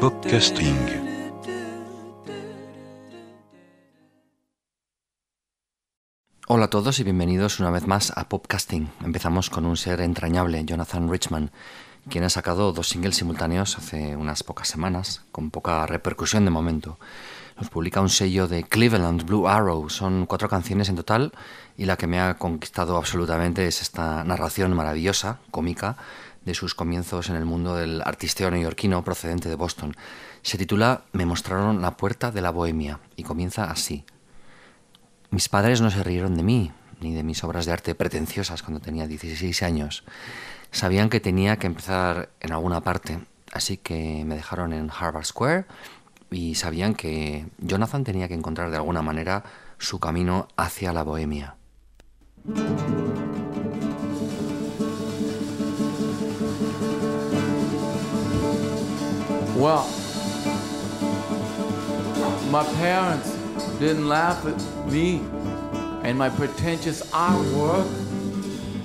Podcasting. Hola a todos y bienvenidos una vez más a Popcasting. Empezamos con un ser entrañable, Jonathan Richman, quien ha sacado dos singles simultáneos hace unas pocas semanas, con poca repercusión de momento. Los publica un sello de Cleveland, Blue Arrow. Son cuatro canciones en total y la que me ha conquistado absolutamente es esta narración maravillosa, cómica, sus comienzos en el mundo del artisteo neoyorquino procedente de Boston. Se titula Me mostraron la puerta de la bohemia y comienza así. Mis padres no se rieron de mí, ni de mis obras de arte pretenciosas cuando tenía 16 años. Sabían que tenía que empezar en alguna parte, así que me dejaron en Harvard Square y sabían que Jonathan tenía que encontrar de alguna manera su camino hacia la bohemia. Well, my parents didn't laugh at me and my pretentious artwork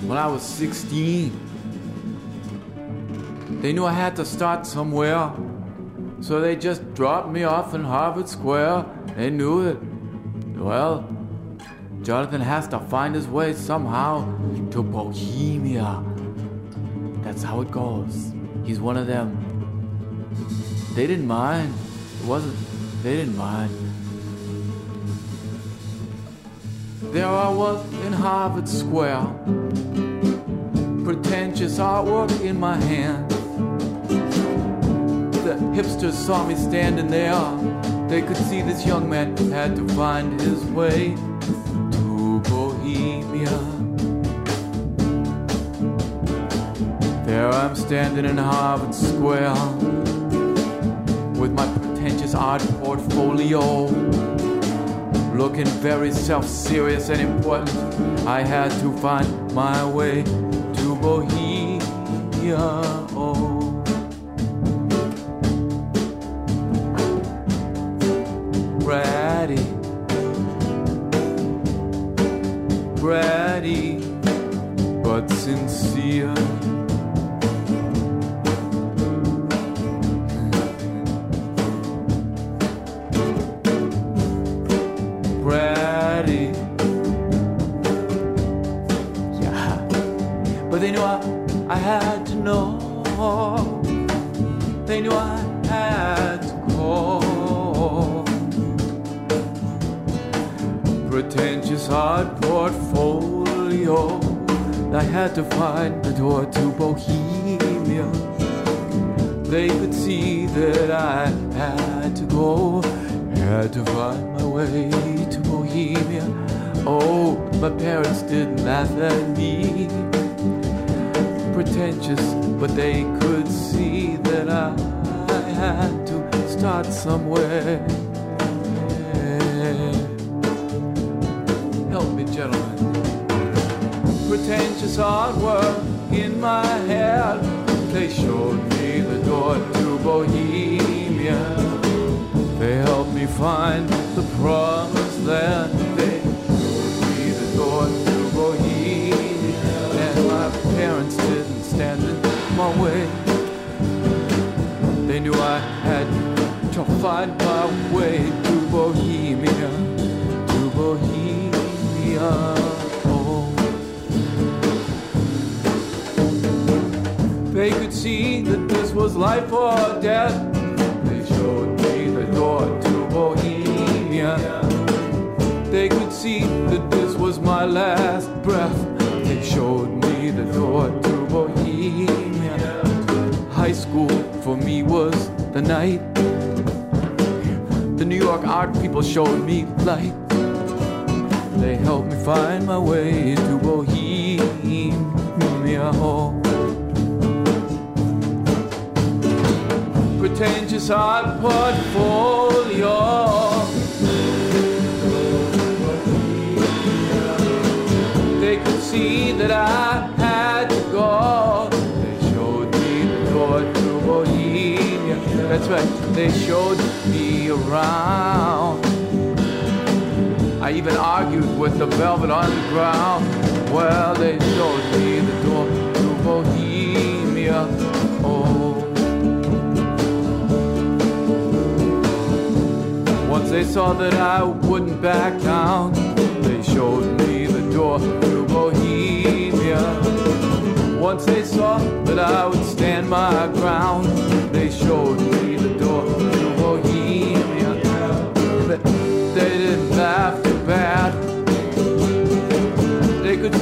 when I was 16. They knew I had to start somewhere, so they just dropped me off in Harvard Square. They knew it. well, Jonathan has to find his way somehow to Bohemia. That's how it goes. He's one of them. They didn't mind. It wasn't, they didn't mind. There I was in Harvard Square, pretentious artwork in my hand. The hipsters saw me standing there. They could see this young man had to find his way to Bohemia. There I'm standing in Harvard Square with my pretentious art portfolio looking very self serious and important. I had to find my way to Bohemia. Oh. Bratty, but sincere.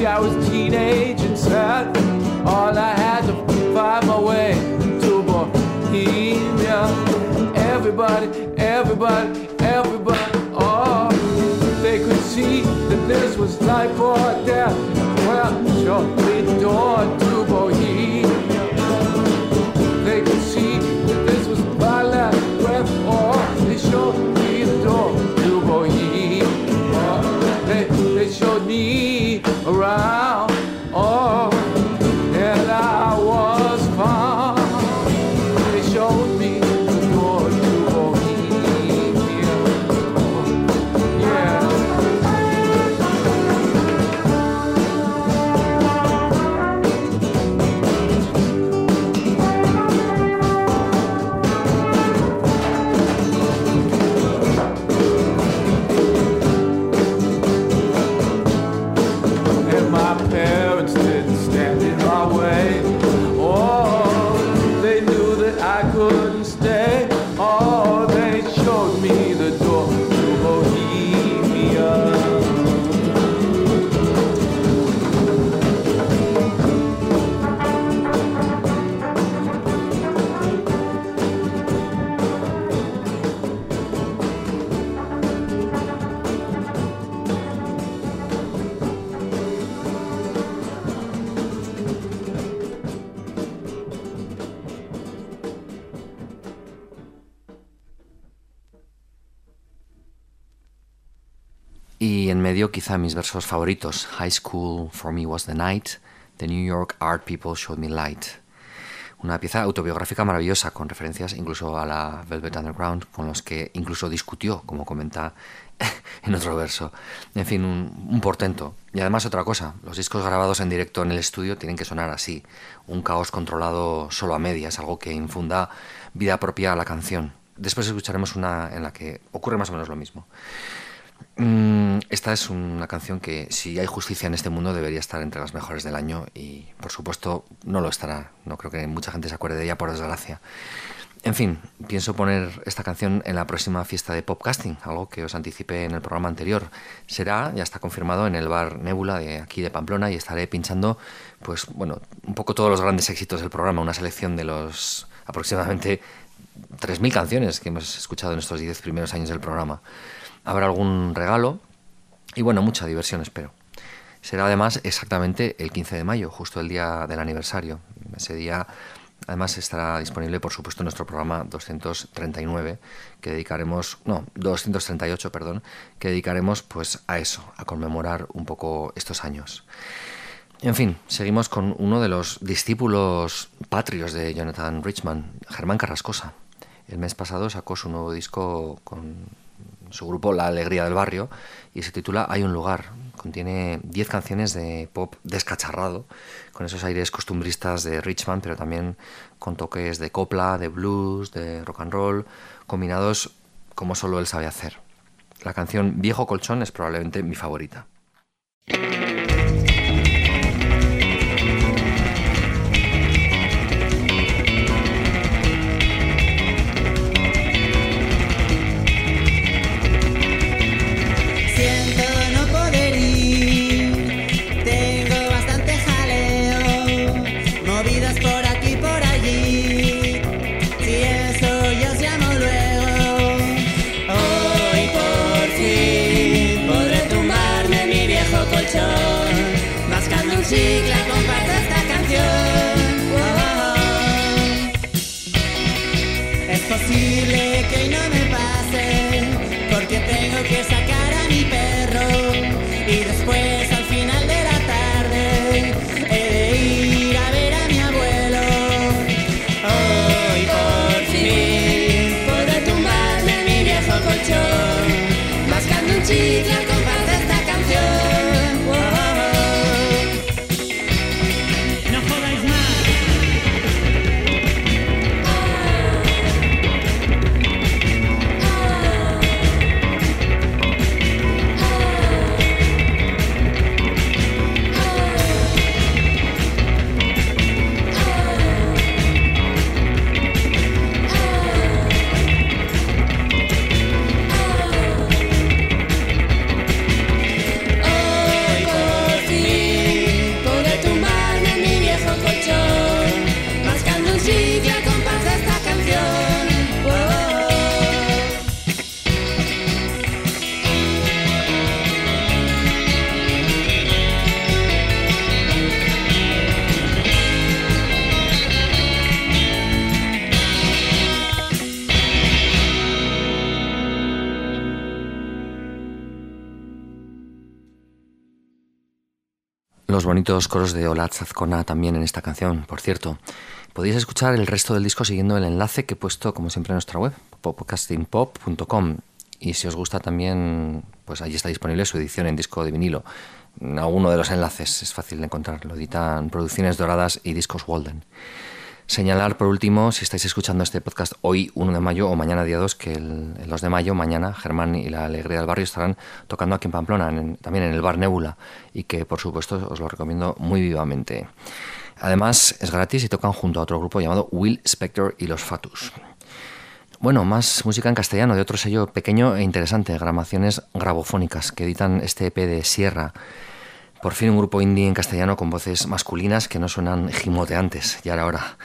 I was teenage and sad. All I had to find my way to Bohemia. Everybody, everybody, everybody, oh, they could see that this was life or death. Well, show en medio quizá mis versos favoritos. High School for me was the night. The New York art people showed me light. Una pieza autobiográfica maravillosa con referencias incluso a la Velvet Underground, con los que incluso discutió, como comenta en otro verso. En fin, un, un portento. Y además otra cosa, los discos grabados en directo en el estudio tienen que sonar así. Un caos controlado solo a medias, algo que infunda vida propia a la canción. Después escucharemos una en la que ocurre más o menos lo mismo. Mm, Esta es una canción que, si hay justicia en este mundo, debería estar entre las mejores del año y, por supuesto, no lo estará. No creo que mucha gente se acuerde de ella, por desgracia. En fin, pienso poner esta canción en la próxima fiesta de Popcasting, algo que os anticipé en el programa anterior. Será, ya está confirmado, en el bar Nebula de aquí de Pamplona y estaré pinchando, pues bueno, un poco todos los grandes éxitos del programa, una selección de los aproximadamente 3.000 canciones que hemos escuchado en estos 10 primeros años del programa. Habrá algún regalo y bueno, mucha diversión espero. Será además exactamente el 15 de mayo, justo el día del aniversario. Ese día además estará disponible por supuesto nuestro programa 239 que dedicaremos, no, 238, perdón, que dedicaremos pues a eso, a conmemorar un poco estos años. En fin, seguimos con uno de los discípulos patrios de Jonathan Richman, Germán Carrascosa. El mes pasado sacó su nuevo disco con su grupo La Alegría del Barrio y se titula Hay un lugar. Contiene 10 canciones de pop descacharrado, con esos aires costumbristas de Richman, pero también con toques de copla, de blues, de rock and roll, combinados como solo él sabe hacer. La canción Viejo Colchón es probablemente mi favorita. Bonitos coros de Olat Zazcona también en esta canción, por cierto. Podéis escuchar el resto del disco siguiendo el enlace que he puesto, como siempre, en nuestra web, podcastingpop.com. Y si os gusta también, pues allí está disponible su edición en disco de vinilo. En alguno de los enlaces es fácil de encontrar. Lo editan Producciones Doradas y Discos Walden. Señalar por último, si estáis escuchando este podcast hoy 1 de mayo o mañana día 2, que el, el 2 de mayo, mañana, Germán y la Alegría del Barrio estarán tocando aquí en Pamplona, en- también en el Bar Nebula, y que por supuesto os lo recomiendo muy vivamente. Además es gratis y tocan junto a otro grupo llamado Will Spector y los Fatus. Bueno, más música en castellano de otro sello pequeño e interesante, Gramaciones Grabofónicas, que editan este EP de Sierra. Por fin un grupo indie en castellano con voces masculinas que no suenan gimoteantes, ya era hora.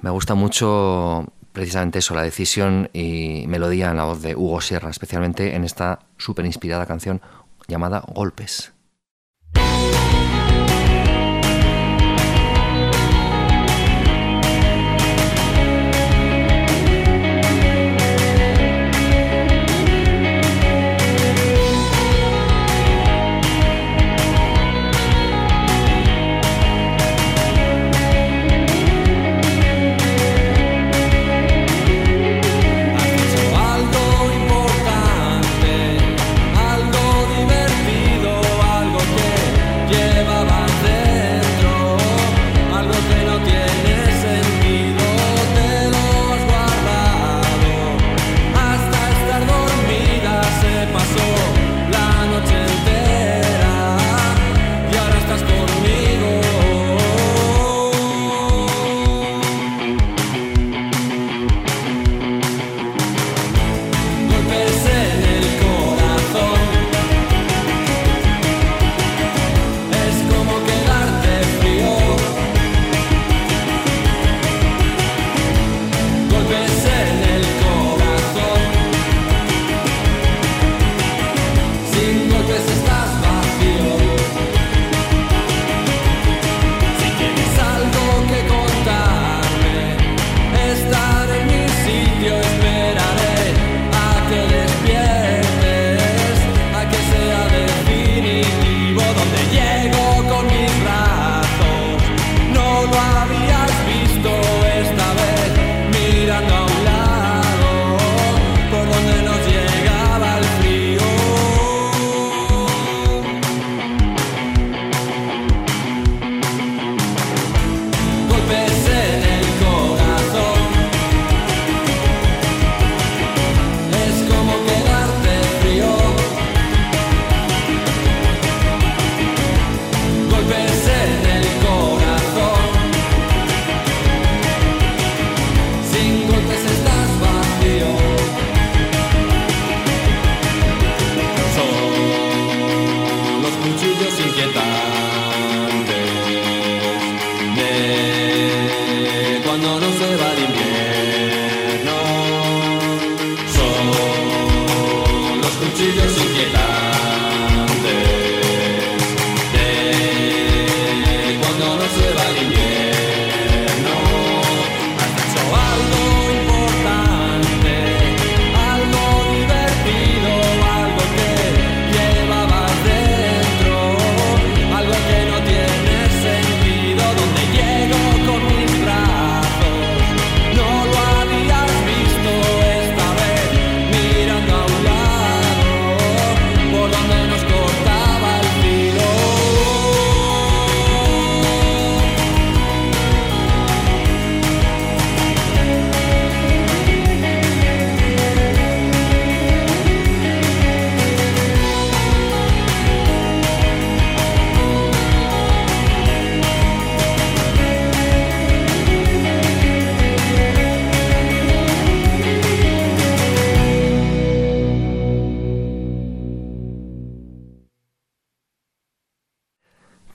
Me gusta mucho precisamente eso, la decisión y melodía en la voz de Hugo Sierra, especialmente en esta súper inspirada canción llamada Golpes.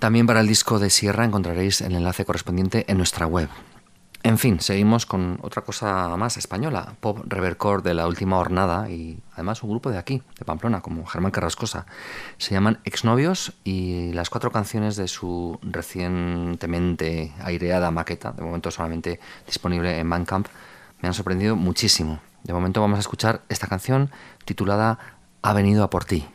También para el disco de Sierra encontraréis el enlace correspondiente en nuestra web. En fin, seguimos con otra cosa más española, pop revercore de la última hornada y además un grupo de aquí, de Pamplona, como Germán Carrascosa. Se llaman Exnovios y las cuatro canciones de su recientemente aireada maqueta, de momento solamente disponible en Bandcamp, me han sorprendido muchísimo. De momento vamos a escuchar esta canción titulada Ha venido a por ti.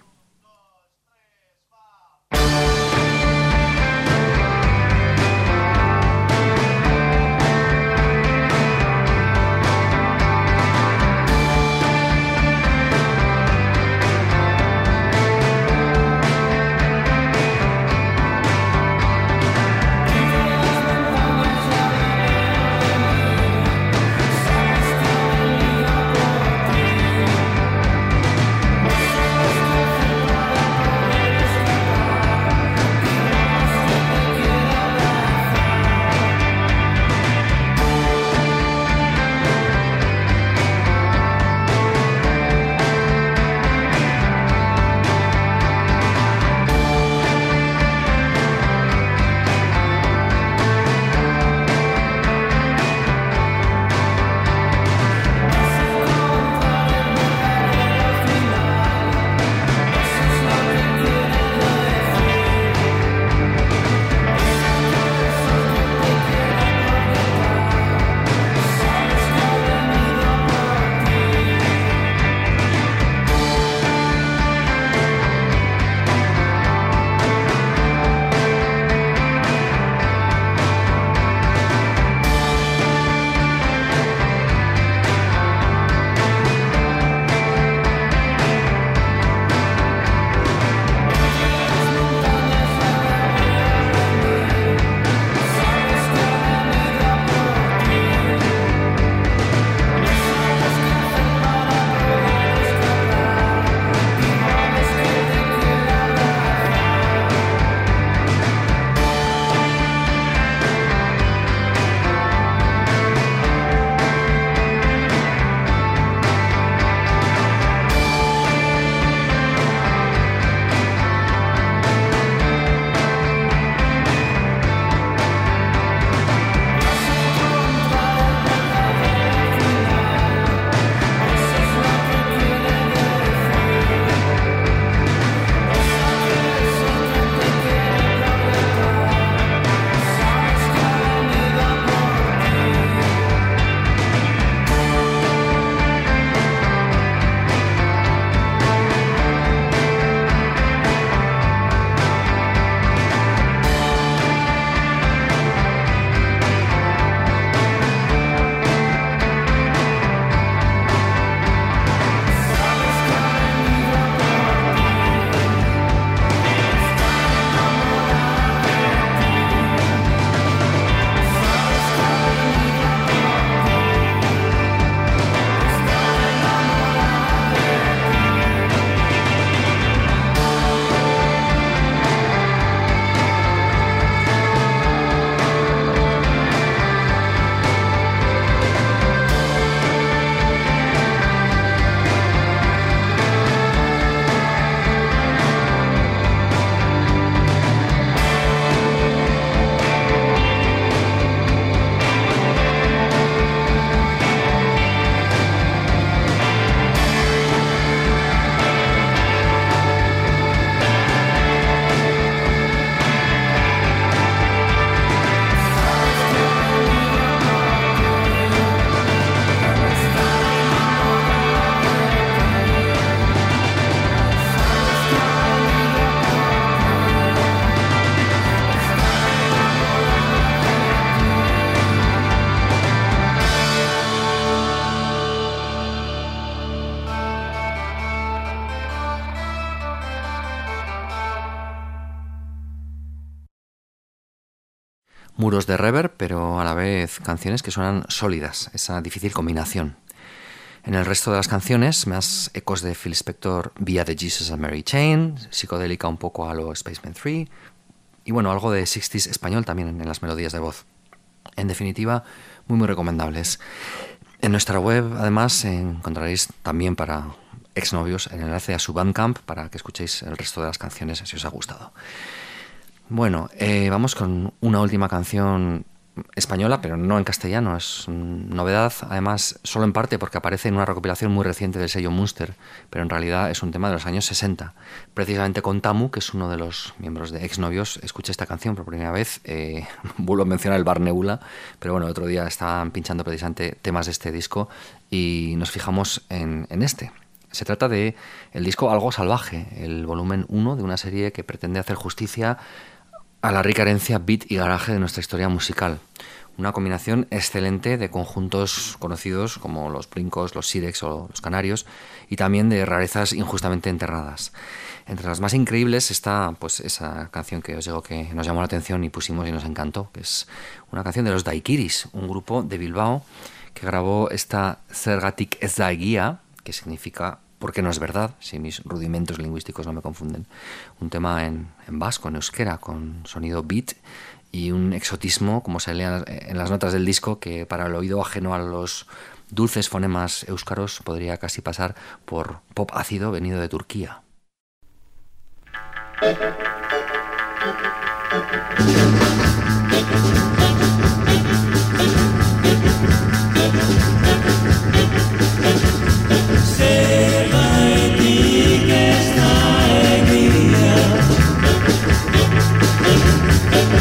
Muros de reverb, pero a la vez canciones que suenan sólidas, esa difícil combinación. En el resto de las canciones, más ecos de Phil Spector vía de Jesus and Mary Chain, psicodélica un poco a lo Spaceman 3, y bueno, algo de 60s español también en las melodías de voz. En definitiva, muy muy recomendables. En nuestra web, además, encontraréis también para exnovios el enlace a su Bandcamp para que escuchéis el resto de las canciones si os ha gustado. Bueno, eh, vamos con una última canción española, pero no en castellano. Es novedad, además, solo en parte porque aparece en una recopilación muy reciente del sello Munster, pero en realidad es un tema de los años 60. Precisamente con Tamu, que es uno de los miembros de Exnovios, escuché esta canción por primera vez. Eh, vuelvo a mencionar el Bar Nebula, pero bueno, otro día estaban pinchando precisamente temas de este disco y nos fijamos en, en este. Se trata de el disco Algo Salvaje, el volumen 1 de una serie que pretende hacer justicia a la rica herencia beat y garaje de nuestra historia musical. Una combinación excelente de conjuntos conocidos como los Brincos, los Sirex o los Canarios y también de rarezas injustamente enterradas. Entre las más increíbles está pues esa canción que os digo que nos llamó la atención y pusimos y nos encantó, que es una canción de los Daikiris, un grupo de Bilbao que grabó esta Zergatik ez que significa porque no es verdad, si mis rudimentos lingüísticos no me confunden. Un tema en, vasco, en euskera, con sonido beat y un exotismo, como se lee en las notas del disco, que para el oído ajeno a los dulces fonemas euskaros podría casi pasar por pop ácido venido de Turquía.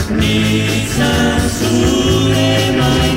Ni zure sunen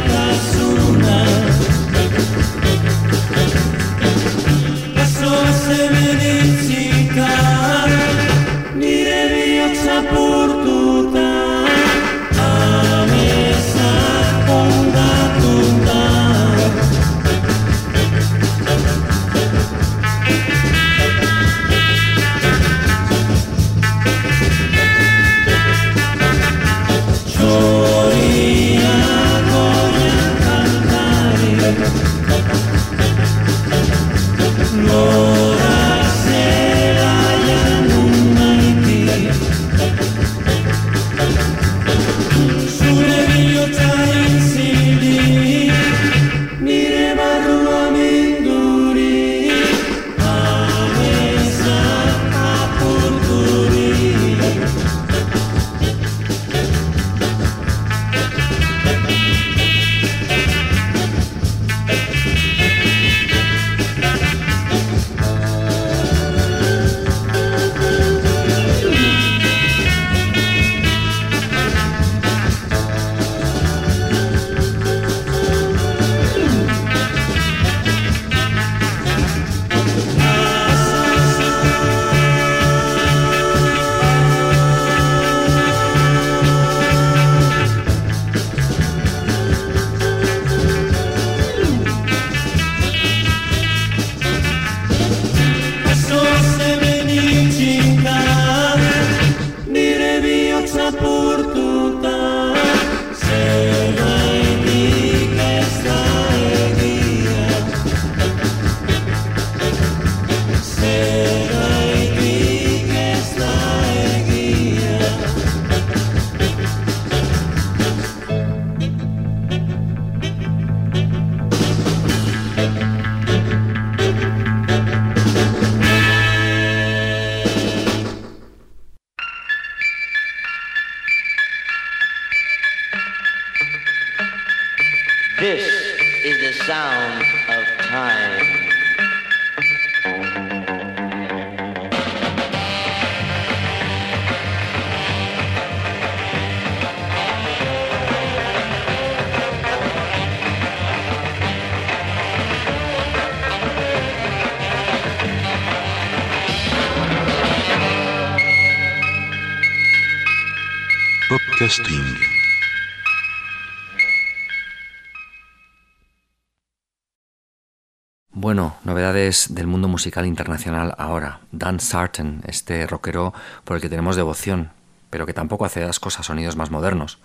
musical internacional ahora. Dan Sarton, este rockero por el que tenemos devoción, pero que tampoco hace las cosas sonidos más modernos.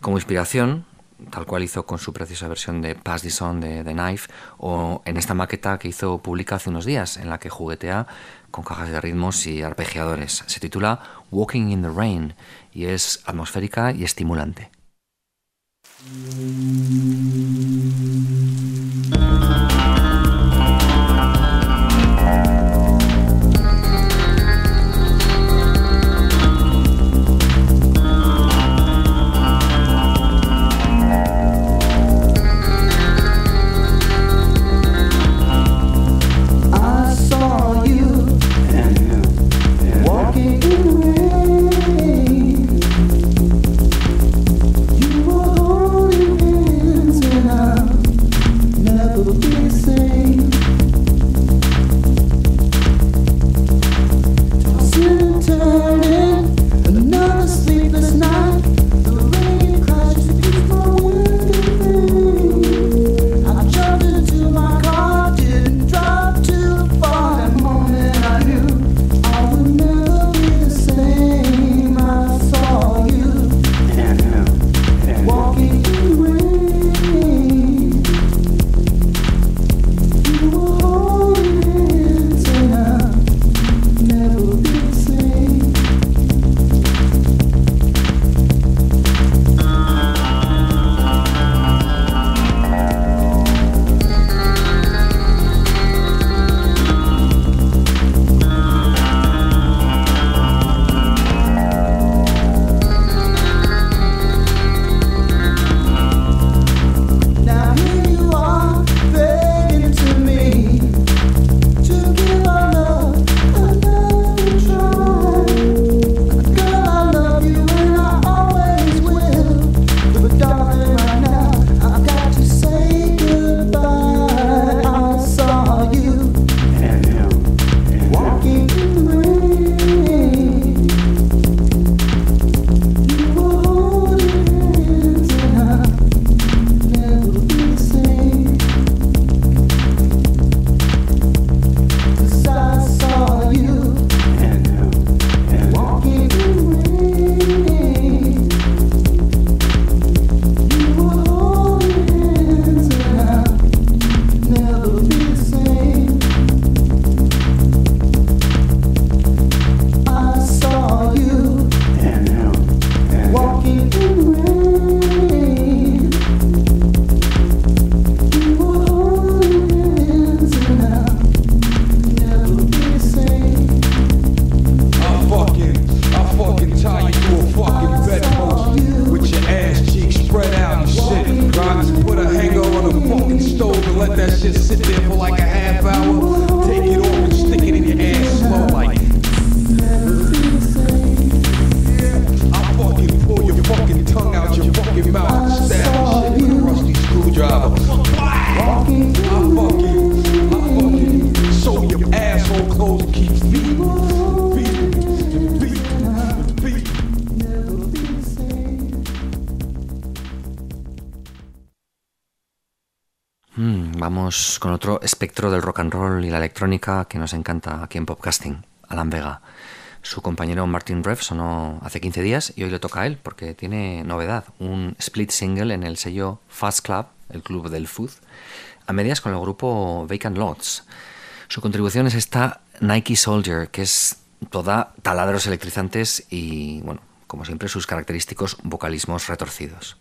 Como inspiración, tal cual hizo con su preciosa versión de Pass This On de The Knife, o en esta maqueta que hizo pública hace unos días, en la que juguetea con cajas de ritmos y arpegiadores. Se titula Walking in the Rain y es atmosférica y estimulante. rock and roll y la electrónica que nos encanta aquí en Popcasting, Alan Vega. Su compañero Martin Rev sonó hace 15 días y hoy le toca a él porque tiene novedad, un split single en el sello Fast Club, el club del food, a medias con el grupo Vacant Lots. Su contribución es esta Nike Soldier, que es toda taladros electrizantes y, bueno, como siempre, sus característicos vocalismos retorcidos.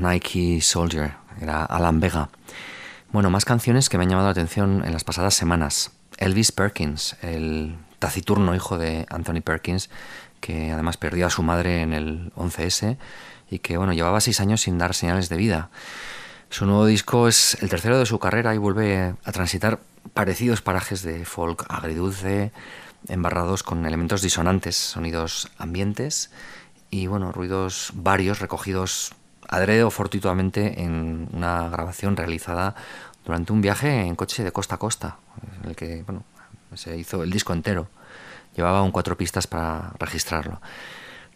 Nike Soldier, era Alan Vega. Bueno, más canciones que me han llamado la atención en las pasadas semanas. Elvis Perkins, el taciturno hijo de Anthony Perkins, que además perdió a su madre en el 11S y que bueno, llevaba seis años sin dar señales de vida. Su nuevo disco es el tercero de su carrera y vuelve a transitar parecidos parajes de folk agridulce, embarrados con elementos disonantes, sonidos ambientes y bueno, ruidos varios recogidos adrede o fortuitamente en una grabación realizada durante un viaje en coche de costa a costa, en el que bueno, se hizo el disco entero. Llevaba aún cuatro pistas para registrarlo.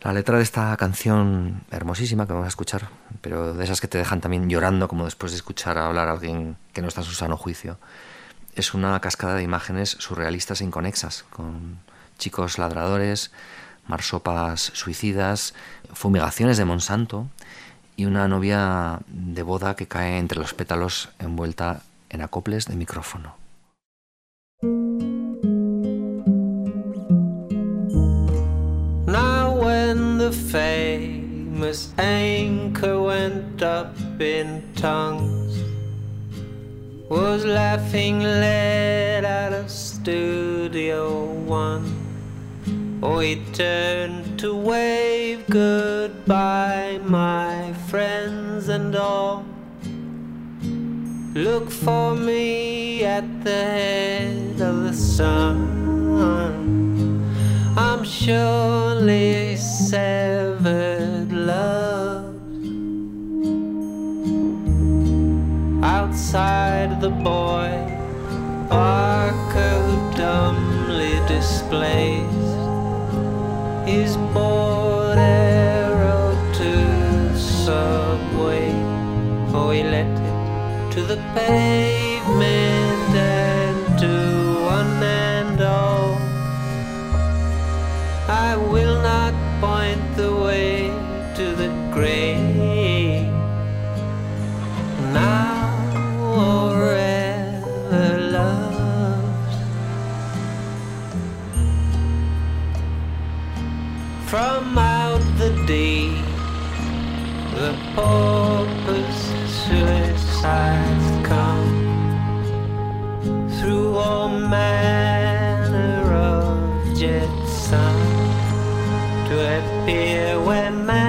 La letra de esta canción hermosísima que vamos a escuchar, pero de esas que te dejan también llorando, como después de escuchar hablar a alguien que no está en su sano juicio, es una cascada de imágenes surrealistas e inconexas, con chicos ladradores, marsopas suicidas, fumigaciones de Monsanto y una novia de boda que cae entre los pétalos envuelta en acoples de micrófono. Now, when the famous anchor went up in tongues, was laughing led out of Studio One. Oh, he turned to wave goodbye, my friends and all. Look for me at the head of the sun. I'm surely severed love. Outside the boy, Barker dumbly displays his board arrow to the subway. It to the pavement and to one and all. I will not paupers suicides come through all manner of jet sun to appear where man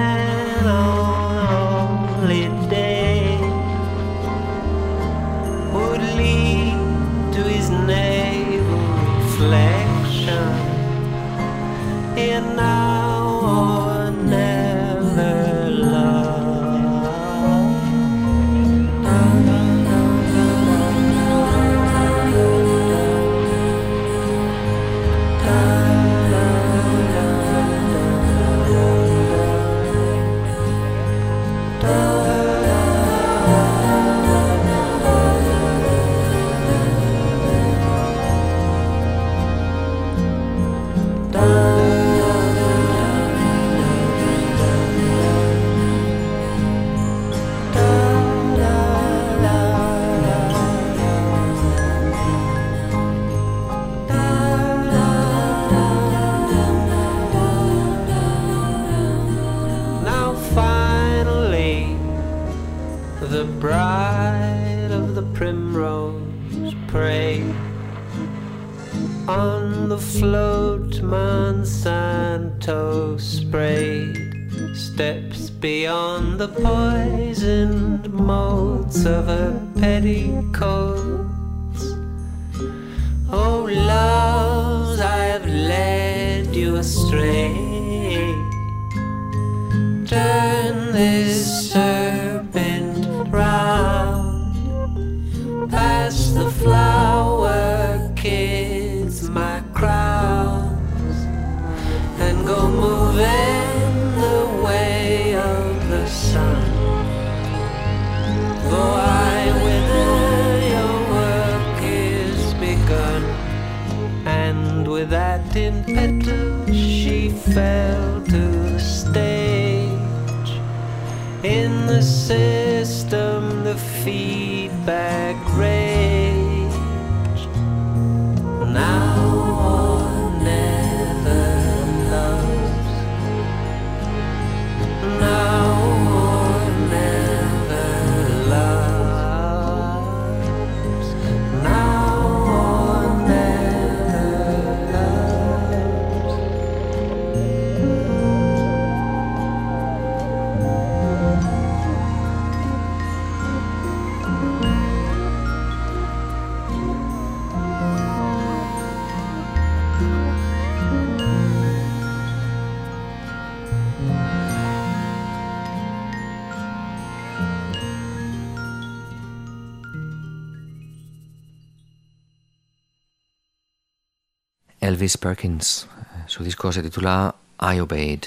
Elvis Perkins. eh, Su disco se titula I Obeyed.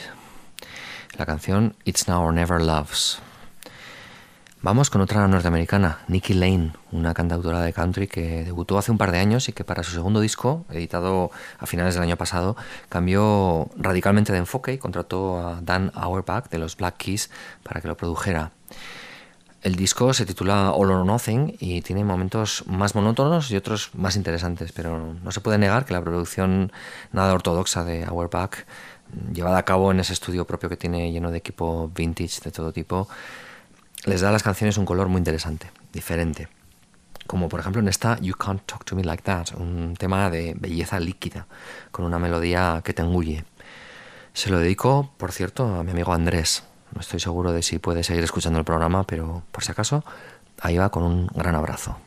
La canción It's Now or Never Loves. Vamos con otra norteamericana, Nikki Lane, una cantautora de country que debutó hace un par de años y que para su segundo disco, editado a finales del año pasado, cambió radicalmente de enfoque y contrató a Dan Auerbach de los Black Keys para que lo produjera. El disco se titula All or Nothing y tiene momentos más monótonos y otros más interesantes, pero no se puede negar que la producción nada ortodoxa de Auerbach, llevada a cabo en ese estudio propio que tiene lleno de equipo vintage de todo tipo, les da a las canciones un color muy interesante, diferente. Como por ejemplo en esta You Can't Talk to Me Like That, un tema de belleza líquida, con una melodía que te engulle. Se lo dedico, por cierto, a mi amigo Andrés. No estoy seguro de si puede seguir escuchando el programa, pero por si acaso, ahí va con un gran abrazo.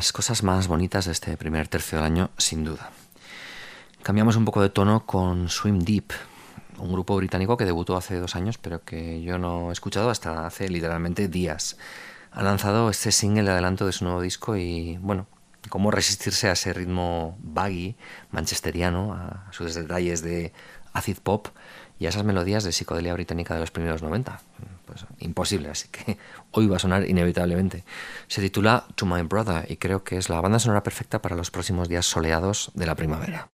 Las cosas más bonitas de este primer tercio del año, sin duda. Cambiamos un poco de tono con Swim Deep, un grupo británico que debutó hace dos años, pero que yo no he escuchado hasta hace literalmente días. Ha lanzado este single de adelanto de su nuevo disco y, bueno, cómo resistirse a ese ritmo baggy, manchesteriano, a sus detalles de acid pop y a esas melodías de psicodelia británica de los primeros 90. Pues imposible, así que hoy va a sonar inevitablemente. Se titula To My Brother y creo que es la banda sonora perfecta para los próximos días soleados de la primavera.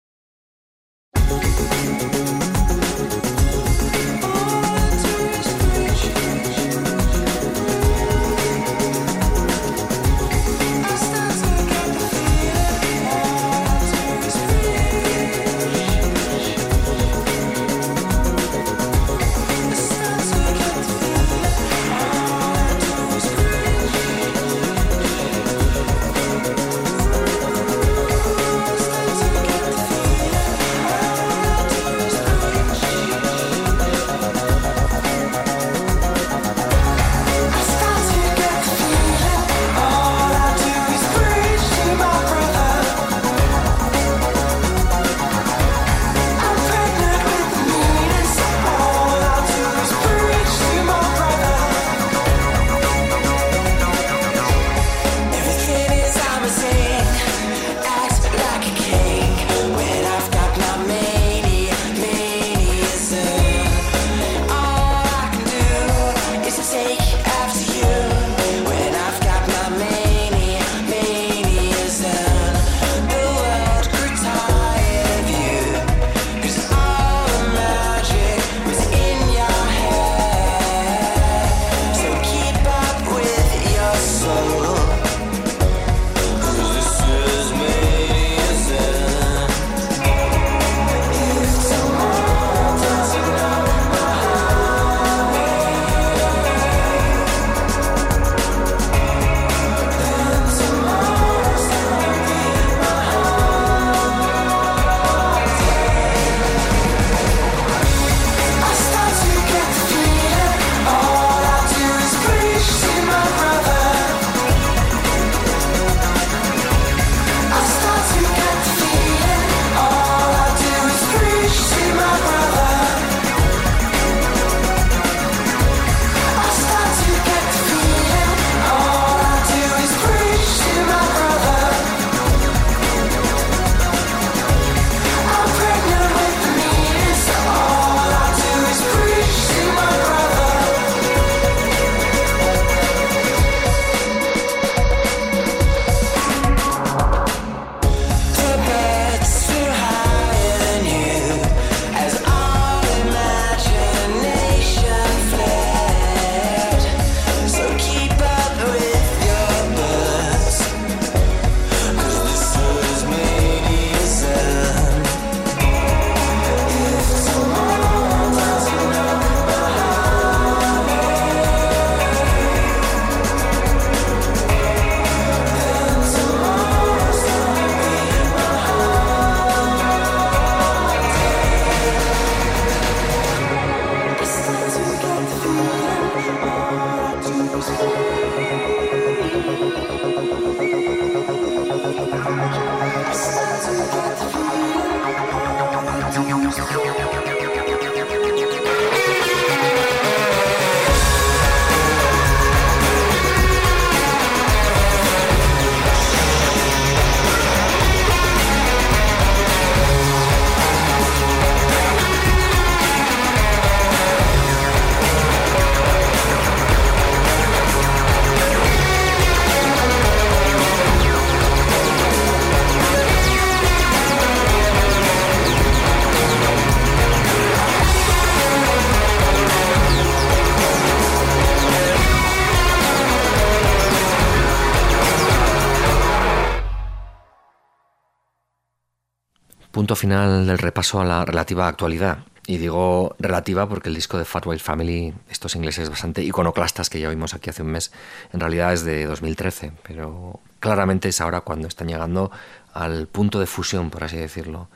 Punto final del repaso a la relativa actualidad. Y digo relativa porque el disco de Fat White Family, estos ingleses bastante iconoclastas que ya vimos aquí hace un mes, en realidad es de 2013, pero claramente es ahora cuando están llegando al punto de fusión, por así decirlo.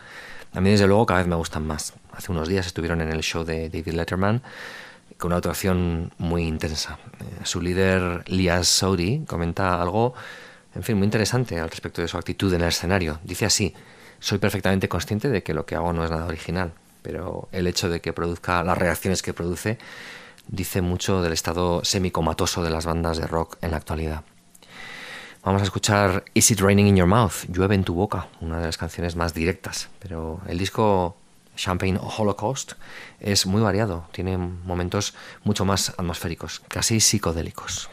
A mí, desde luego, cada vez me gustan más. Hace unos días estuvieron en el show de David Letterman con una actuación muy intensa. Eh, Su líder, Lias Saudi, comenta algo, en fin, muy interesante al respecto de su actitud en el escenario. Dice así, soy perfectamente consciente de que lo que hago no es nada original, pero el hecho de que produzca las reacciones que produce dice mucho del estado semicomatoso de las bandas de rock en la actualidad. Vamos a escuchar Is It Raining in Your Mouth? Llueve en tu boca, una de las canciones más directas, pero el disco Champagne Holocaust es muy variado, tiene momentos mucho más atmosféricos, casi psicodélicos.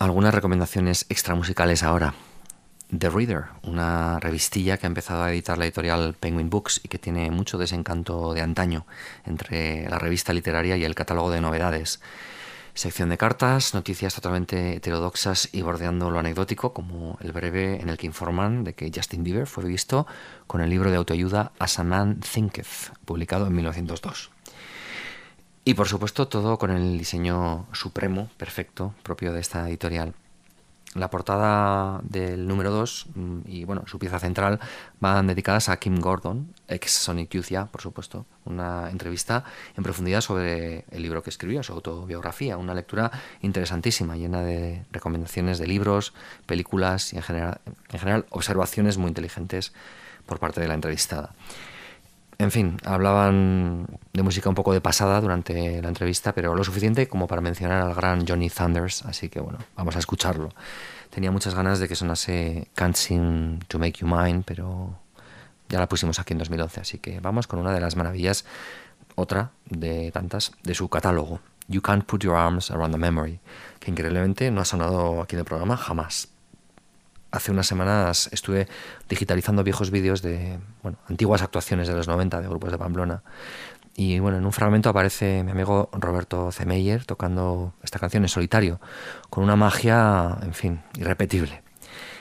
Algunas recomendaciones extramusicales ahora. The Reader, una revistilla que ha empezado a editar la editorial Penguin Books y que tiene mucho desencanto de antaño entre la revista literaria y el catálogo de novedades. Sección de cartas, noticias totalmente heterodoxas y bordeando lo anecdótico, como el breve en el que informan de que Justin Bieber fue visto con el libro de autoayuda As a Thinketh, publicado en 1902. Y por supuesto todo con el diseño supremo, perfecto, propio de esta editorial. La portada del número 2 mm, y bueno, su pieza central van dedicadas a Kim Gordon, ex Sonic Youth ya, por supuesto. Una entrevista en profundidad sobre el libro que escribió, su autobiografía. Una lectura interesantísima, llena de recomendaciones de libros, películas y en general, en general observaciones muy inteligentes por parte de la entrevistada. En fin, hablaban de música un poco de pasada durante la entrevista, pero lo suficiente como para mencionar al gran Johnny Thunders, así que bueno, vamos a escucharlo. Tenía muchas ganas de que sonase Can't Seem to Make You Mine, pero ya la pusimos aquí en 2011, así que vamos con una de las maravillas, otra de tantas, de su catálogo, You Can't Put Your Arms Around the Memory, que increíblemente no ha sonado aquí en el programa jamás hace unas semanas estuve digitalizando viejos vídeos de antiguas actuaciones de los 90 de grupos de Pamplona. Y bueno, en un fragmento aparece mi amigo Roberto Zemeyer tocando esta canción en solitario, con una magia, en fin, irrepetible.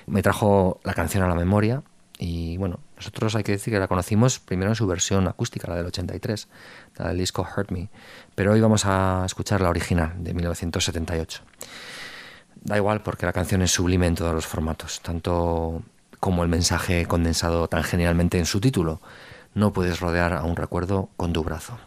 Me trajo la canción a la memoria y bueno, nosotros hay que decir que la conocimos primero en su versión acústica, la del 83, la del disco Hurt Me, pero hoy vamos a escuchar la original de 1978. Da igual porque la canción es sublime en todos los formatos, tanto como el mensaje condensado tan genialmente en su título. No puedes rodear a un recuerdo con tu brazo.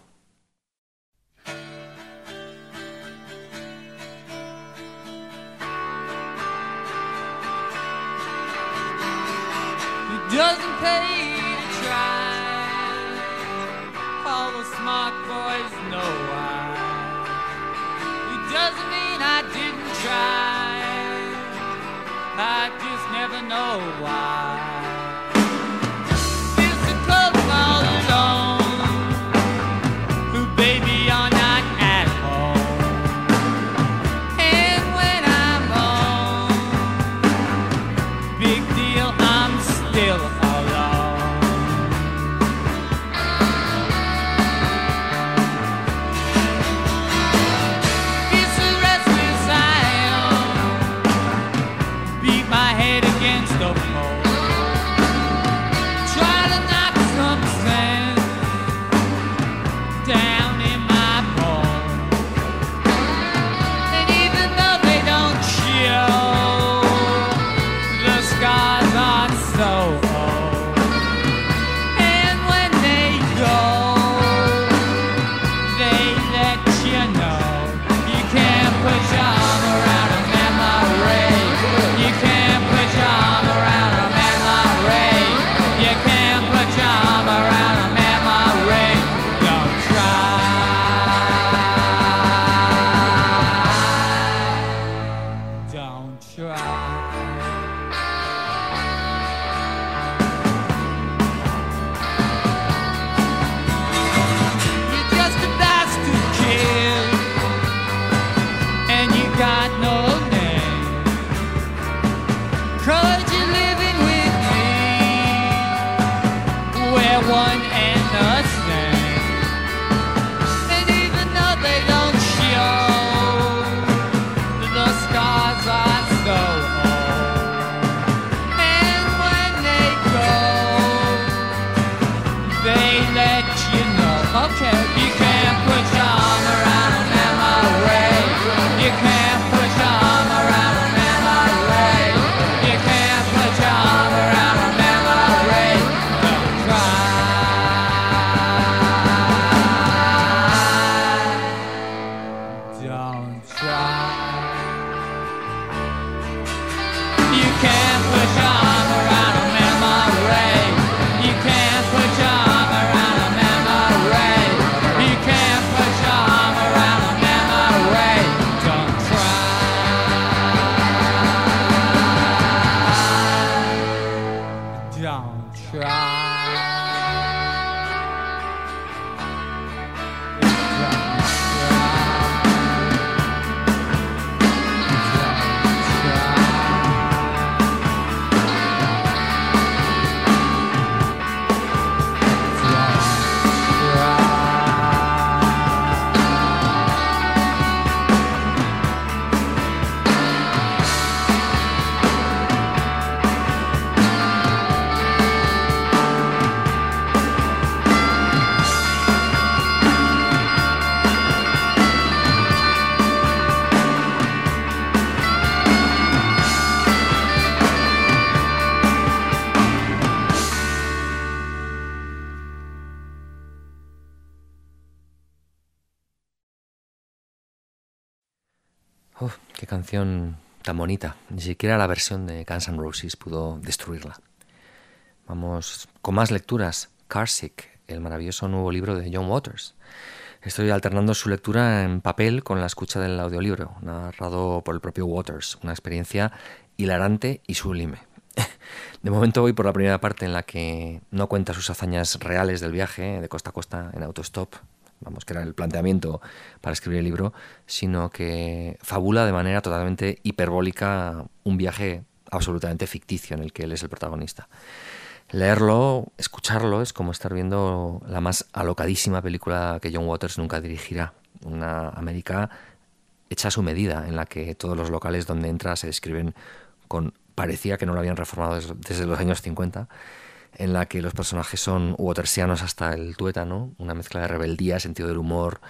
All the smart boys know why. It doesn't mean I didn't try. I just never know why. and no more. Uf, qué canción tan bonita. Ni siquiera la versión de Guns N' Roses pudo destruirla. Vamos con más lecturas. Carsick, el maravilloso nuevo libro de John Waters. Estoy alternando su lectura en papel con la escucha del audiolibro, narrado por el propio Waters, una experiencia hilarante y sublime. De momento voy por la primera parte en la que no cuenta sus hazañas reales del viaje de costa a costa en autostop, vamos, que era el planteamiento para escribir el libro, sino que fabula de manera totalmente hiperbólica un viaje absolutamente ficticio en el que él es el protagonista. Leerlo, escucharlo, es como estar viendo la más alocadísima película que John Waters nunca dirigirá. Una América hecha a su medida, en la que todos los locales donde entra se describen con... parecía que no lo habían reformado des- desde los años 50, en la que los personajes son watersianos hasta el tuétano, una mezcla de rebeldía, sentido del humor,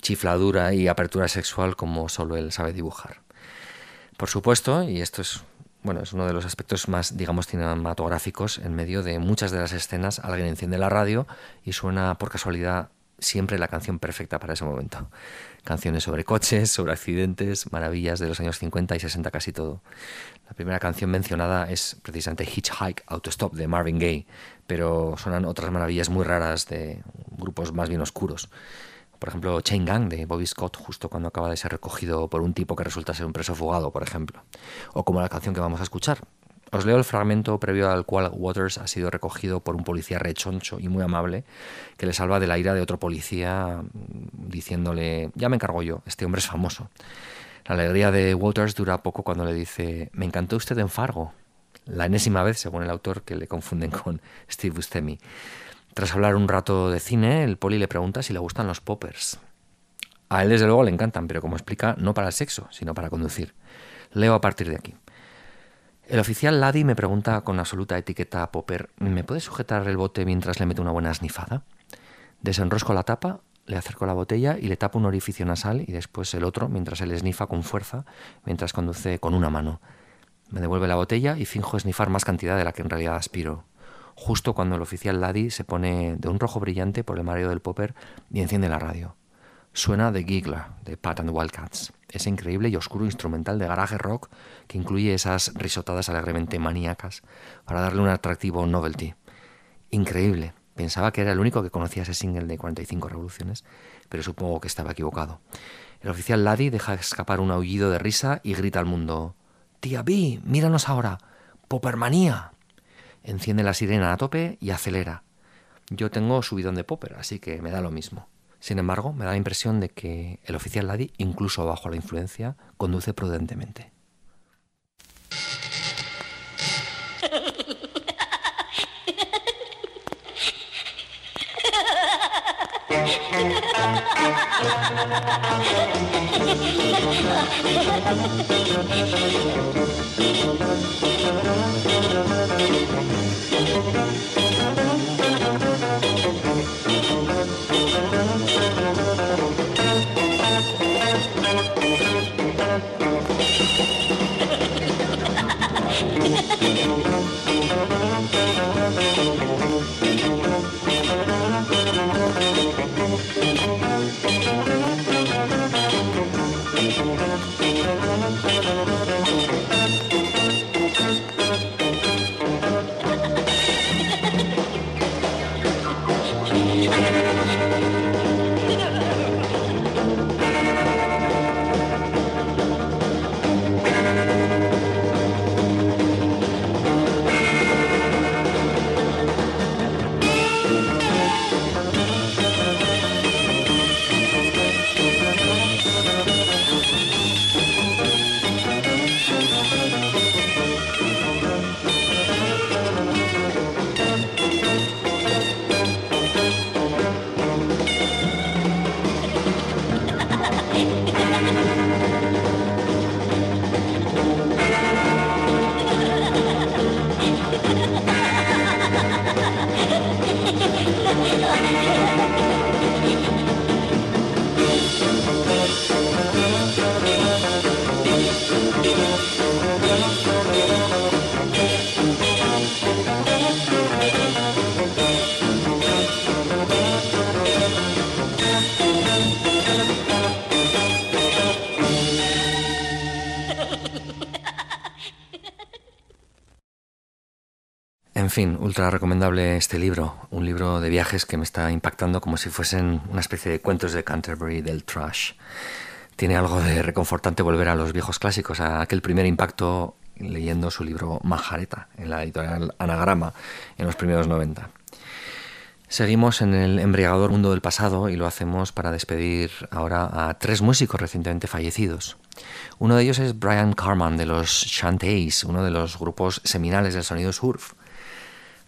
chifladura y apertura sexual como solo él sabe dibujar. Por supuesto, y esto es bueno, es uno de los aspectos más, digamos, cinematográficos en medio de muchas de las escenas. Alguien enciende la radio y suena por casualidad siempre la canción perfecta para ese momento. Canciones sobre coches, sobre accidentes, maravillas de los años 50 y 60 casi todo. La primera canción mencionada es precisamente Hitchhike Autostop de Marvin Gaye, pero suenan otras maravillas muy raras de grupos más bien oscuros. Por ejemplo, Chain Gang de Bobby Scott, justo cuando acaba de ser recogido por un tipo que resulta ser un preso fugado, por ejemplo. O como la canción que vamos a escuchar. Os leo el fragmento previo al cual Waters ha sido recogido por un policía rechoncho y muy amable que le salva de la ira de otro policía mm, diciéndole, ya me encargo yo, este hombre es famoso. La alegría de Waters dura poco cuando le dice, me encantó usted en Fargo. La enésima vez, según el autor, que le confunden con Steve Buscemi. Tras hablar un rato de cine, el poli le pregunta si le gustan los poppers. A él desde luego le encantan, pero como explica, no para el sexo, sino para conducir. Leo a partir de aquí. El oficial Laddie me pregunta con absoluta etiqueta a Popper, ¿me puede sujetar el bote mientras le meto una buena snifada? Desenrosco la tapa, le acerco la botella y le tapo un orificio nasal y después el otro mientras él esnifa con fuerza, mientras conduce con una mano. Me devuelve la botella y finjo esnifar más cantidad de la que en realidad aspiro justo cuando el oficial Laddie se pone de un rojo brillante por el mareo del popper y enciende la radio. Suena The Giggler de Pat and Wildcats, ese increíble y oscuro instrumental de garaje rock que incluye esas risotadas alegremente maníacas para darle un atractivo novelty. Increíble. Pensaba que era el único que conocía ese single de 45 revoluciones, pero supongo que estaba equivocado. El oficial Laddie deja escapar un aullido de risa y grita al mundo: Tía B, míranos ahora. Poppermanía enciende la sirena a tope y acelera. Yo tengo subidón de popper, así que me da lo mismo. Sin embargo, me da la impresión de que el oficial Laddie, incluso bajo la influencia, conduce prudentemente. Fin, ultra recomendable este libro, un libro de viajes que me está impactando como si fuesen una especie de cuentos de Canterbury del trash. Tiene algo de reconfortante volver a los viejos clásicos, a aquel primer impacto leyendo su libro Majareta en la editorial Anagrama en los primeros 90. Seguimos en el embriagador mundo del pasado y lo hacemos para despedir ahora a tres músicos recientemente fallecidos. Uno de ellos es Brian Carman de los Shantays, uno de los grupos seminales del sonido surf.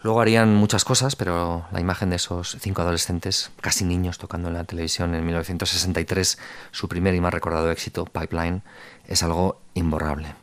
Luego harían muchas cosas, pero la imagen de esos cinco adolescentes, casi niños, tocando en la televisión en 1963 su primer y más recordado éxito, Pipeline, es algo imborrable.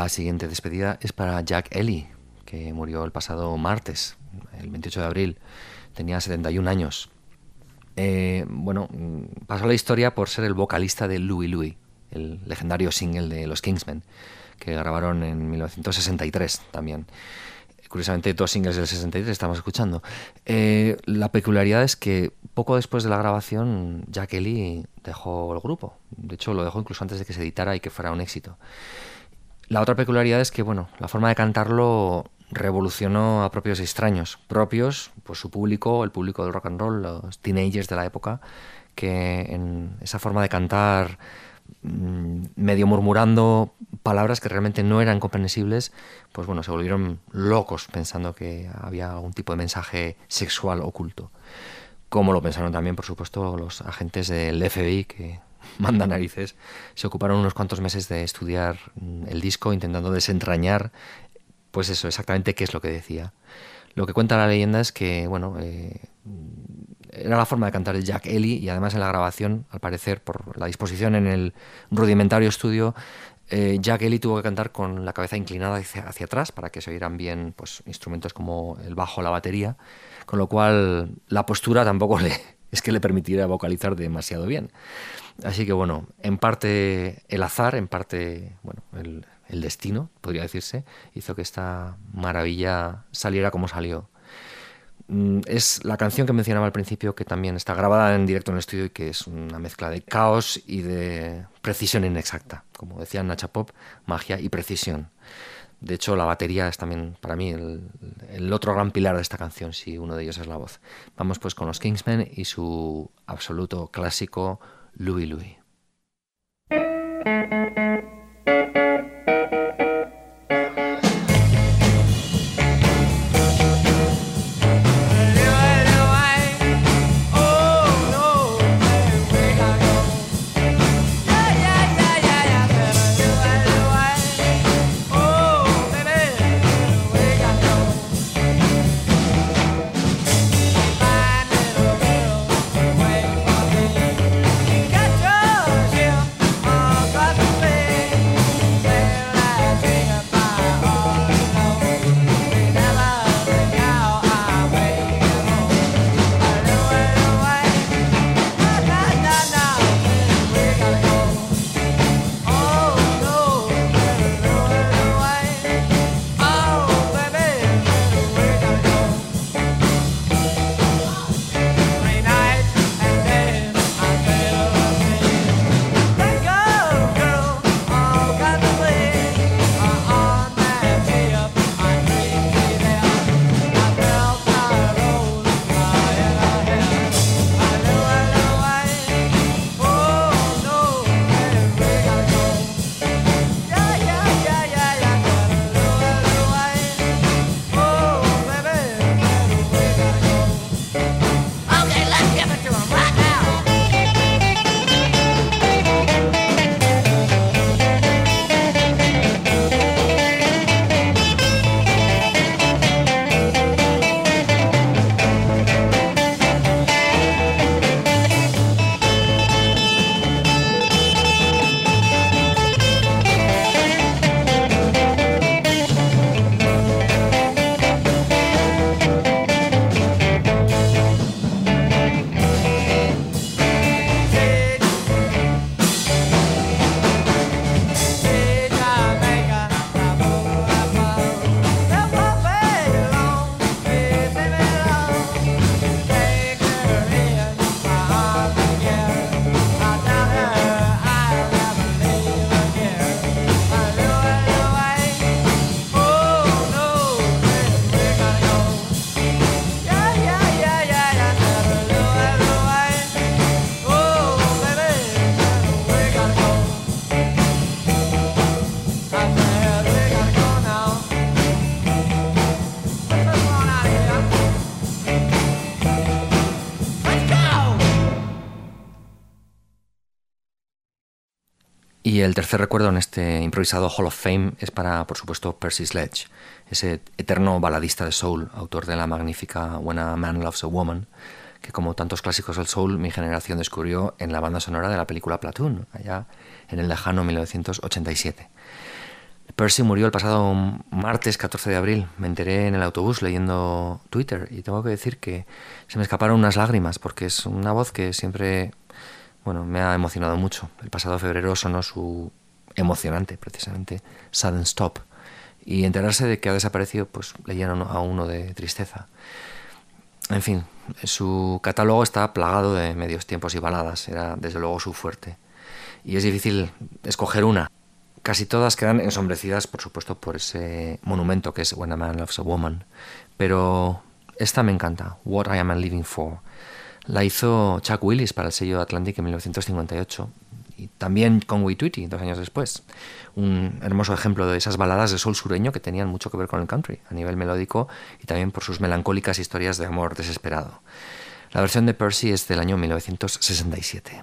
La siguiente despedida es para Jack Ellie, que murió el pasado martes, el 28 de abril. Tenía 71 años. Eh, bueno, mm, pasó la historia por ser el vocalista de Louie Louie, el legendario single de los Kingsmen, que grabaron en 1963 también. Curiosamente, dos singles del 63 estamos escuchando. Eh, la peculiaridad es que poco después de la grabación, Jack Ellie dejó el grupo. De hecho, lo dejó incluso antes de que se editara y que fuera un éxito. La otra peculiaridad es que, bueno, la forma de cantarlo revolucionó a propios extraños. Propios, pues su público, el público del rock and roll, los teenagers de la época, que en esa forma de cantar mm, medio murmurando palabras que realmente no eran comprensibles, pues bueno, se volvieron locos pensando que había algún tipo de mensaje sexual oculto. Como lo pensaron también, por supuesto, los agentes del FBI que manda narices, se ocuparon unos cuantos meses de estudiar mm, el disco, intentando desentrañar, pues eso, exactamente qué es lo que decía. Lo que cuenta la leyenda es que, bueno, eh, era la forma de cantar el Jack Ellie y además en la grabación, al parecer, por la disposición en el rudimentario estudio, eh, Jack Ellie tuvo que cantar con la cabeza inclinada hacia, hacia, atrás para que se oyeran bien pues, instrumentos como el bajo o la batería, con lo cual la postura tampoco le, es que le permitiera vocalizar demasiado bien. Así que bueno, en parte el azar, en parte bueno, el, el destino, podría decirse, hizo que esta maravilla saliera como salió. Mm, Es la canción que mencionaba al principio, que también está grabada en directo en el estudio y que es una mezcla de caos y de precisión inexacta. Como decía Nacha Pop, magia y precisión. De hecho, la batería es también para mí el, otro gran pilar de esta canción, si uno de ellos es la voz. Vamos pues con los Kingsmen y su absoluto clásico Louis Louis. Y el tercer recuerdo en este improvisado Hall of Fame es para, por supuesto, Percy Sledge, ese eterno baladista de soul, autor de la magnífica When a Man Loves a Woman, que como tantos clásicos del soul mi generación descubrió en la banda sonora de la película Platoon, allá en el lejano 1987. Percy murió el pasado martes 14 de abril. Me enteré en el autobús leyendo Twitter y tengo que decir que se me escaparon unas lágrimas porque es una voz que siempre bueno, me ha emocionado mucho. El pasado febrero sonó su emocionante, precisamente, Sudden Stop. Y enterarse de que ha desaparecido, pues le llena a uno de tristeza. En fin, su catálogo está plagado de medios tiempos y baladas, era desde luego su fuerte. Y es difícil escoger una. Casi todas quedan ensombrecidas, por supuesto, por ese monumento que es When a Man Loves a Woman. Pero esta me encanta, What I Am Living For. La hizo Chuck Willis para el sello Atlantic en 1958 y también con Tweety dos años después. Un hermoso ejemplo de esas baladas de sol sureño que tenían mucho que ver con el country a nivel melódico y también por sus melancólicas historias de amor desesperado. La versión de Percy es del año 1967.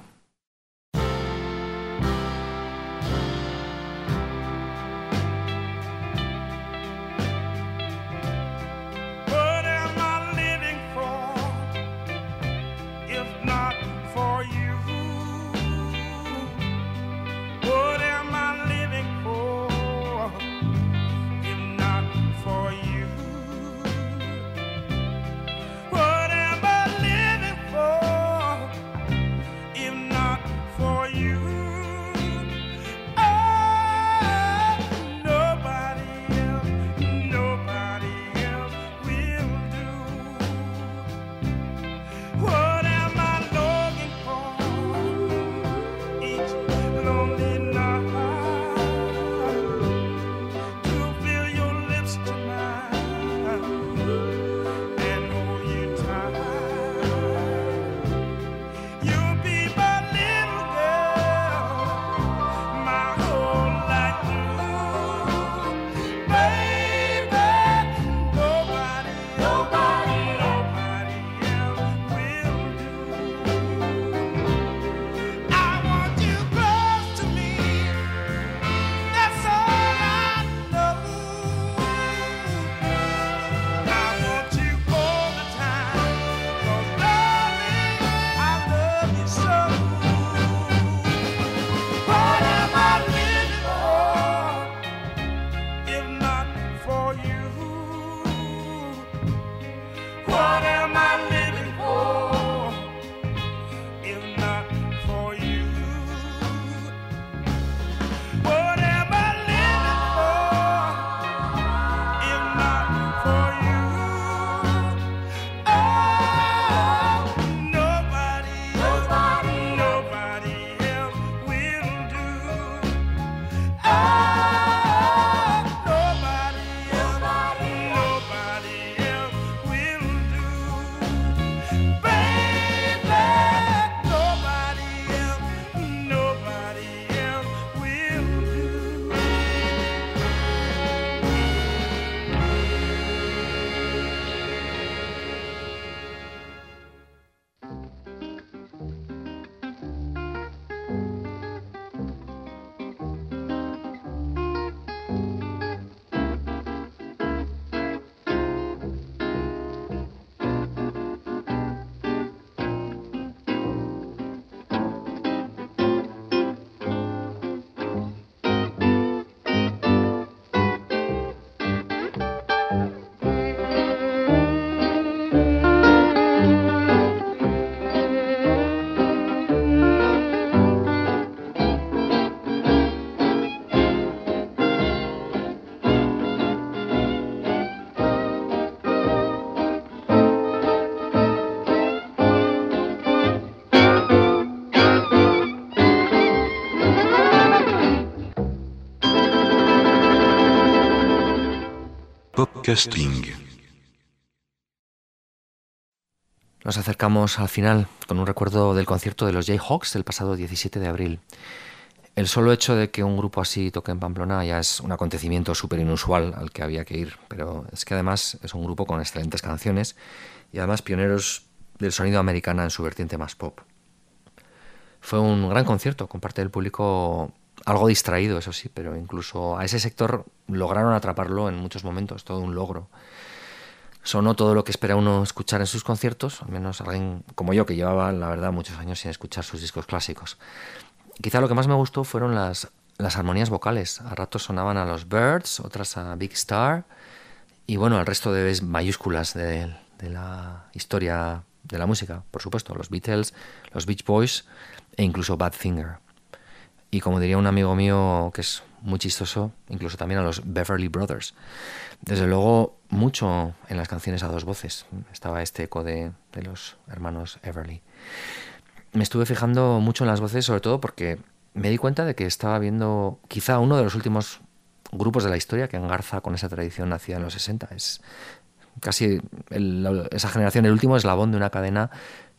Podcasting. Nos acercamos al final con un recuerdo del concierto de los Jayhawks del pasado 17 de abril. El solo hecho de que un grupo así toque en Pamplona ya es un acontecimiento súper inusual al que había que ir, pero es que además es un grupo con excelentes canciones y además pioneros del sonido americana en su vertiente más pop. Fue un gran concierto con parte del público algo distraído, eso sí, pero incluso a ese sector lograron atraparlo en muchos momentos, todo un logro. Sonó todo lo que espera uno escuchar en sus conciertos, al menos alguien como yo que llevaba, la verdad, muchos años sin escuchar sus discos clásicos. Quizá lo que más me gustó fueron las, las armonías vocales. A ratos sonaban a los Birds, otras a Big Star y bueno, al resto de mayúsculas de, de la historia de la música, por supuesto, los Beatles, los Beach Boys e incluso Badfinger. Y como diría un amigo mío que es muy chistoso, incluso también a los Beverly Brothers. Desde luego, mucho en las canciones a dos voces. Estaba este eco de, de los hermanos Everly. Me estuve fijando mucho en las voces, sobre todo porque me di cuenta de que estaba viendo quizá uno de los últimos grupos de la historia que engarza con esa tradición nacida en los 60. Es casi esa generación, el último eslabón de una cadena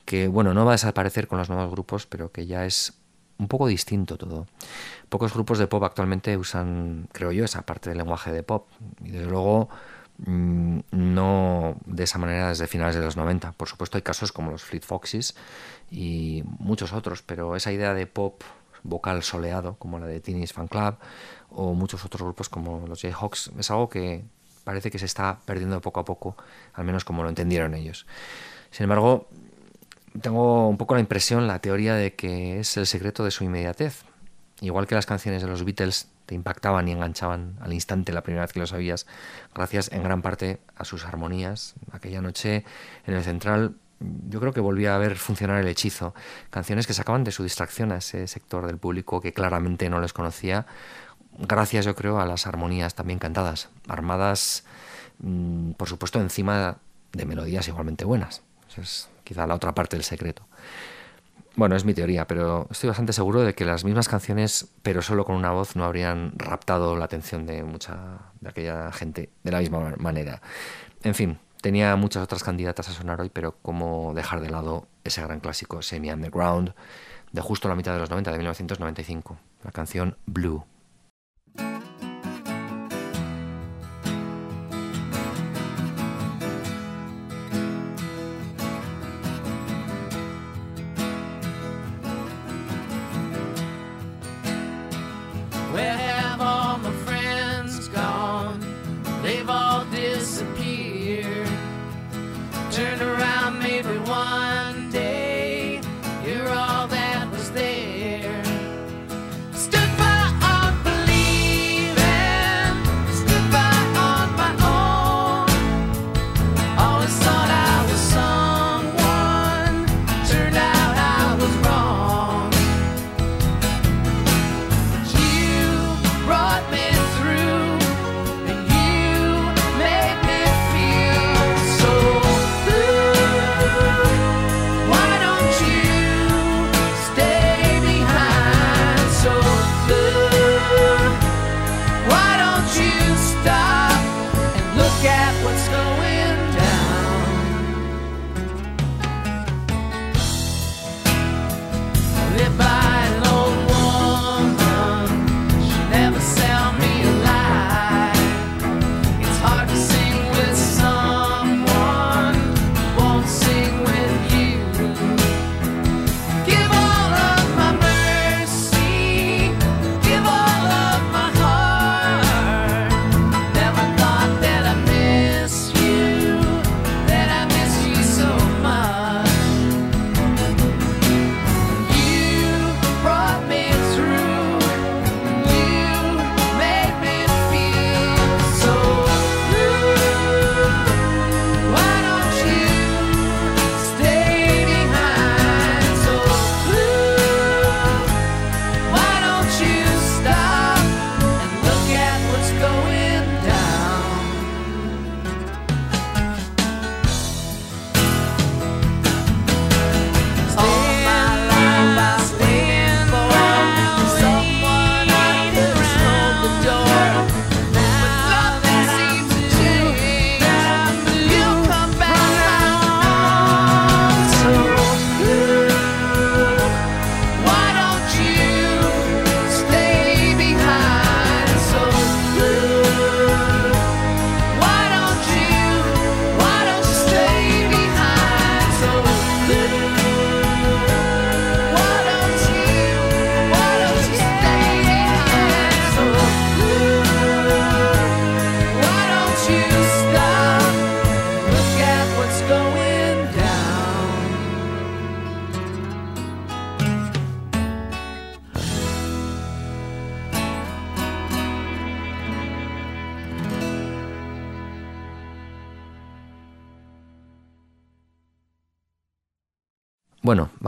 que, bueno, no va a desaparecer con los nuevos grupos, pero que ya es un poco distinto todo. Pocos grupos de pop actualmente usan, creo yo, esa parte del lenguaje de pop. Y desde luego mm, no de esa manera desde finales de los 90. Por supuesto hay casos como los Fleet Foxes y muchos otros, pero esa idea de pop vocal soleado, como la de Teenage Fan Club, o muchos otros grupos como los Jayhawks, es algo que parece que se está perdiendo poco a poco, al menos como lo entendieron ellos. Sin embargo, tengo un poco la impresión, la teoría de que es el secreto de su inmediatez. Igual que las canciones de los Beatles te impactaban y enganchaban al instante la primera vez que lo sabías, gracias en gran parte a sus armonías. Aquella noche en el central yo creo que volvía a ver funcionar el hechizo. Canciones que sacaban de su distracción a ese sector del público que claramente no les conocía, gracias yo creo a las armonías también cantadas, armadas mm, por supuesto encima de melodías igualmente buenas. Quizá la otra parte del secreto. Bueno, es mi teoría, pero estoy bastante seguro de que las mismas canciones, pero solo con una voz, no habrían raptado la atención de mucha de aquella gente de la misma manera. En fin, tenía muchas otras candidatas a sonar hoy, pero cómo dejar de lado ese gran clásico semi underground de justo la mitad de los 90 de 1995, la canción Blue.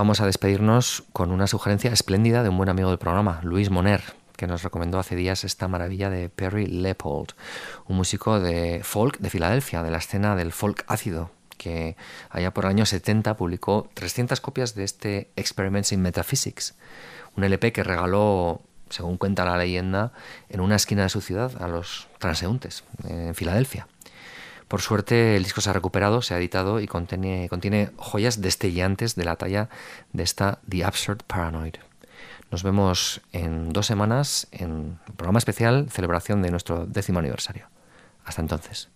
Vamos a despedirnos con una sugerencia espléndida de un buen amigo del programa, Luis Moner, que nos recomendó hace días esta maravilla de Perry Leopold, un músico de folk de Filadelfia, de la escena del folk ácido, que allá por el año 70 publicó 300 copias de este Experiments in Metaphysics, un LP que regaló, según cuenta la leyenda, en una esquina de su ciudad a los transeúntes, en Filadelfia. Por suerte el disco se ha recuperado, se ha editado y contiene, joyas destellantes de la talla de esta The Absurd Paranoid. Nos vemos en dos semanas en el programa especial celebración de nuestro décimo aniversario. Hasta entonces.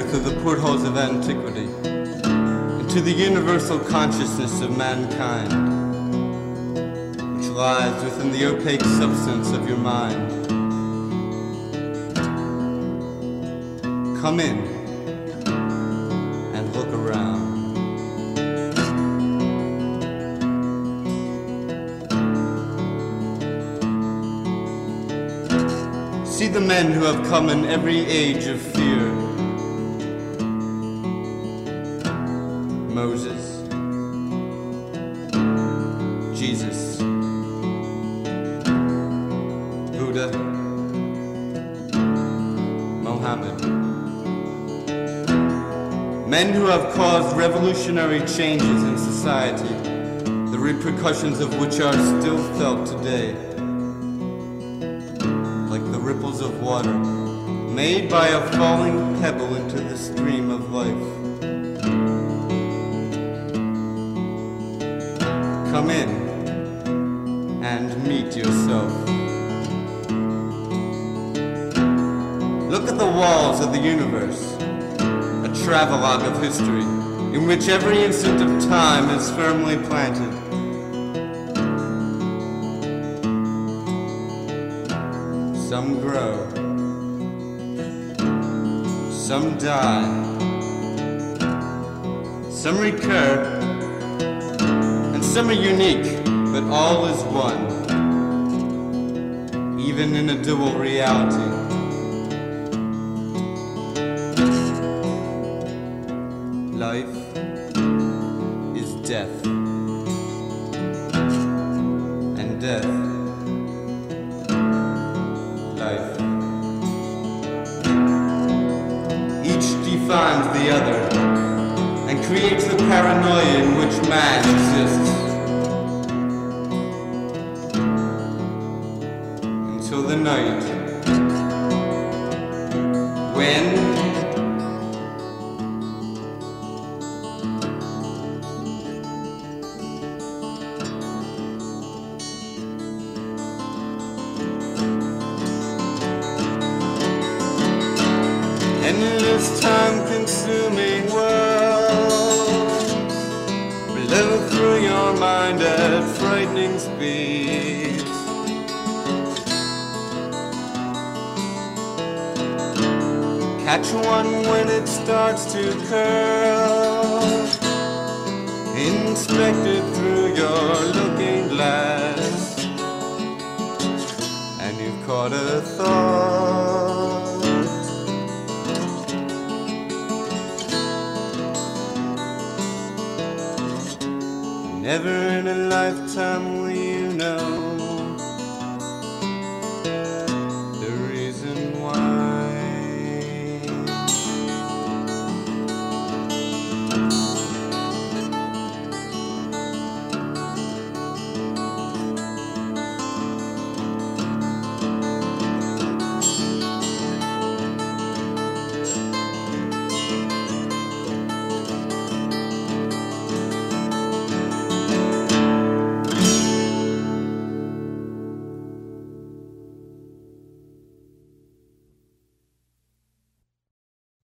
Through the portholes of antiquity into the universal consciousness of mankind, which lies within the opaque substance of your mind. Come in and look around. See the men who have come in every age of fear. Caused revolutionary changes in society, the repercussions of which are still felt today like the ripples of water made by a falling pebble into the stream of life. Come in and meet yourself. Look at the walls of the universe, travelogue of history in which every instant of time is firmly planted. Some grow, some die, some recur, and some are unique, but all is one, even in a dual reality.